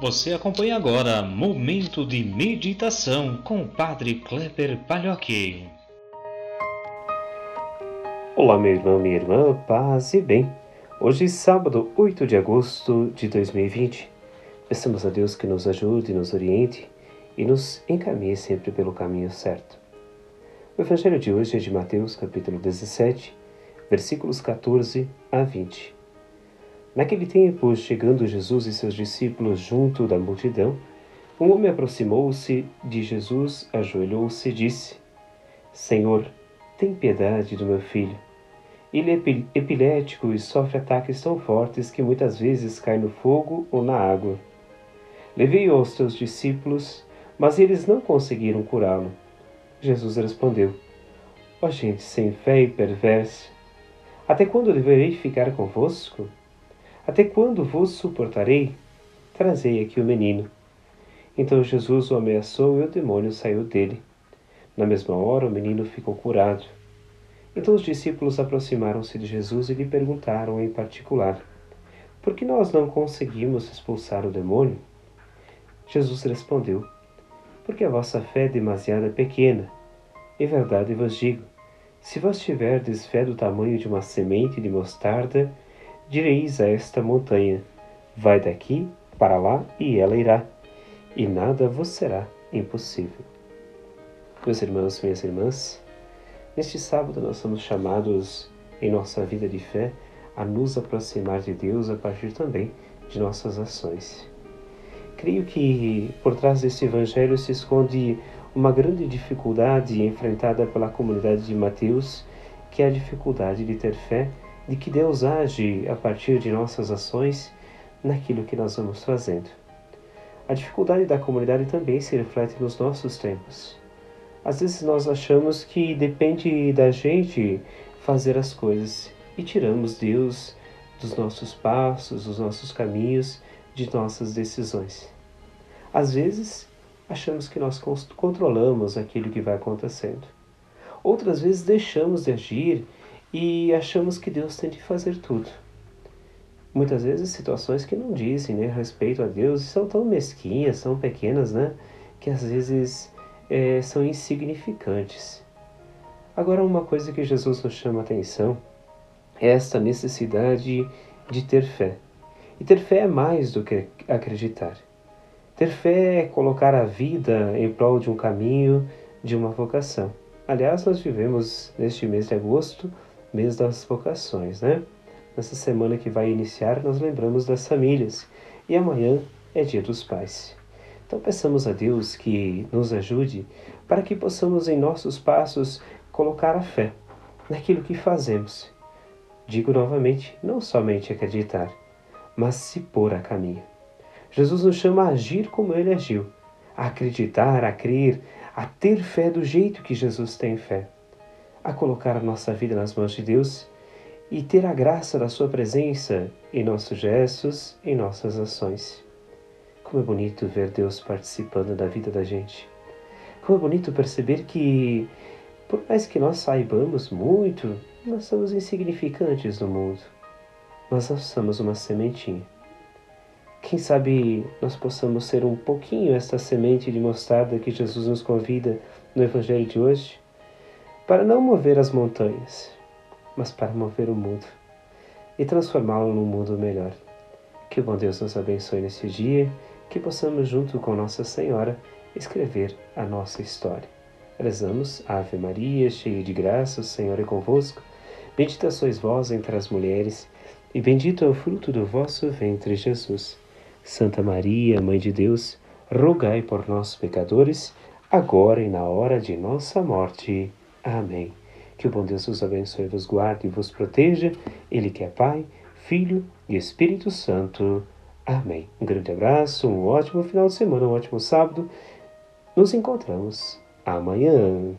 Você acompanha agora Momento de Meditação com o Padre Kleber Palhoque. Olá, meu irmão, minha irmã, paz e bem. Hoje, sábado, 8 de agosto de 2020. Peçamos a Deus que nos ajude, nos oriente e nos encaminhe sempre pelo caminho certo. O Evangelho de hoje é de Mateus, capítulo 17, versículos 14 a 20. Naquele tempo, chegando Jesus e seus discípulos junto da multidão, um homem aproximou-se de Jesus, ajoelhou-se e disse: Senhor, tem piedade do meu filho. Ele é epilético e sofre ataques tão fortes que muitas vezes cai no fogo ou na água. Levei-o aos teus discípulos, mas eles não conseguiram curá-lo. Jesus respondeu: Ó oh, gente sem fé e perversa, até quando deverei ficar convosco? Até quando vos suportarei? Trazei aqui o menino. Então Jesus o ameaçou e o demônio saiu dele. Na mesma hora, o menino ficou curado. Então os discípulos aproximaram-se de Jesus e lhe perguntaram em particular: Por que nós não conseguimos expulsar o demônio? Jesus respondeu: Porque a vossa fé é demasiado pequena. Em verdade vos digo: se vós tiverdes fé do tamanho de uma semente de mostarda, direis a esta montanha: Vai daqui para lá, e ela irá, e nada vos será impossível. Meus irmãos, minhas irmãs, neste sábado nós somos chamados em nossa vida de fé a nos aproximar de Deus a partir também de nossas ações. Creio que por trás deste evangelho se esconde uma grande dificuldade enfrentada pela comunidade de Mateus, que é a dificuldade de ter fé de que Deus age a partir de nossas ações naquilo que nós vamos fazendo. A dificuldade da comunidade também se reflete nos nossos tempos. Às vezes nós achamos que depende da gente fazer as coisas e tiramos Deus dos nossos passos, dos nossos caminhos, de nossas decisões. Às vezes achamos que nós controlamos aquilo que vai acontecendo. Outras vezes deixamos de agir e achamos que Deus tem de fazer tudo. Muitas vezes situações que não dizem né, respeito a Deus são tão mesquinhas, são pequenas, né, que às vezes é, são insignificantes. Agora, uma coisa que Jesus nos chama a atenção é esta necessidade de ter fé. E ter fé é mais do que acreditar. Ter fé é colocar a vida em prol de um caminho, de uma vocação. Aliás, nós vivemos neste mês de agosto mês das vocações, né? Nessa semana que vai iniciar, nós lembramos das famílias e amanhã é Dia dos Pais. Então peçamos a Deus que nos ajude para que possamos em nossos passos colocar a fé naquilo que fazemos. Digo novamente, não somente acreditar, mas se pôr a caminho. Jesus nos chama a agir como ele agiu, a acreditar, a crer, a ter fé do jeito que Jesus tem fé a colocar a nossa vida nas mãos de Deus e ter a graça da Sua presença em nossos gestos, em nossas ações. Como é bonito ver Deus participando da vida da gente. Como é bonito perceber que, por mais que nós saibamos muito, nós somos insignificantes no mundo. Nós somos uma sementinha. Quem sabe nós possamos ser um pouquinho esta semente de mostarda que Jesus nos convida no Evangelho de hoje? Para não mover as montanhas, mas para mover o mundo e transformá-lo num mundo melhor. Que o bom Deus nos abençoe nesse dia, que possamos, junto com Nossa Senhora, escrever a nossa história. Rezamos Ave Maria, cheia de graça, o Senhor é convosco. Bendita sois vós entre as mulheres, e bendito é o fruto do vosso ventre, Jesus. Santa Maria, Mãe de Deus, rogai por nós, pecadores, agora e na hora de nossa morte. Amém. Que o bom Deus vos abençoe, vos guarde e vos proteja. Ele que é Pai, Filho e Espírito Santo. Amém. Um grande abraço, um ótimo final de semana, um ótimo sábado. Nos encontramos amanhã.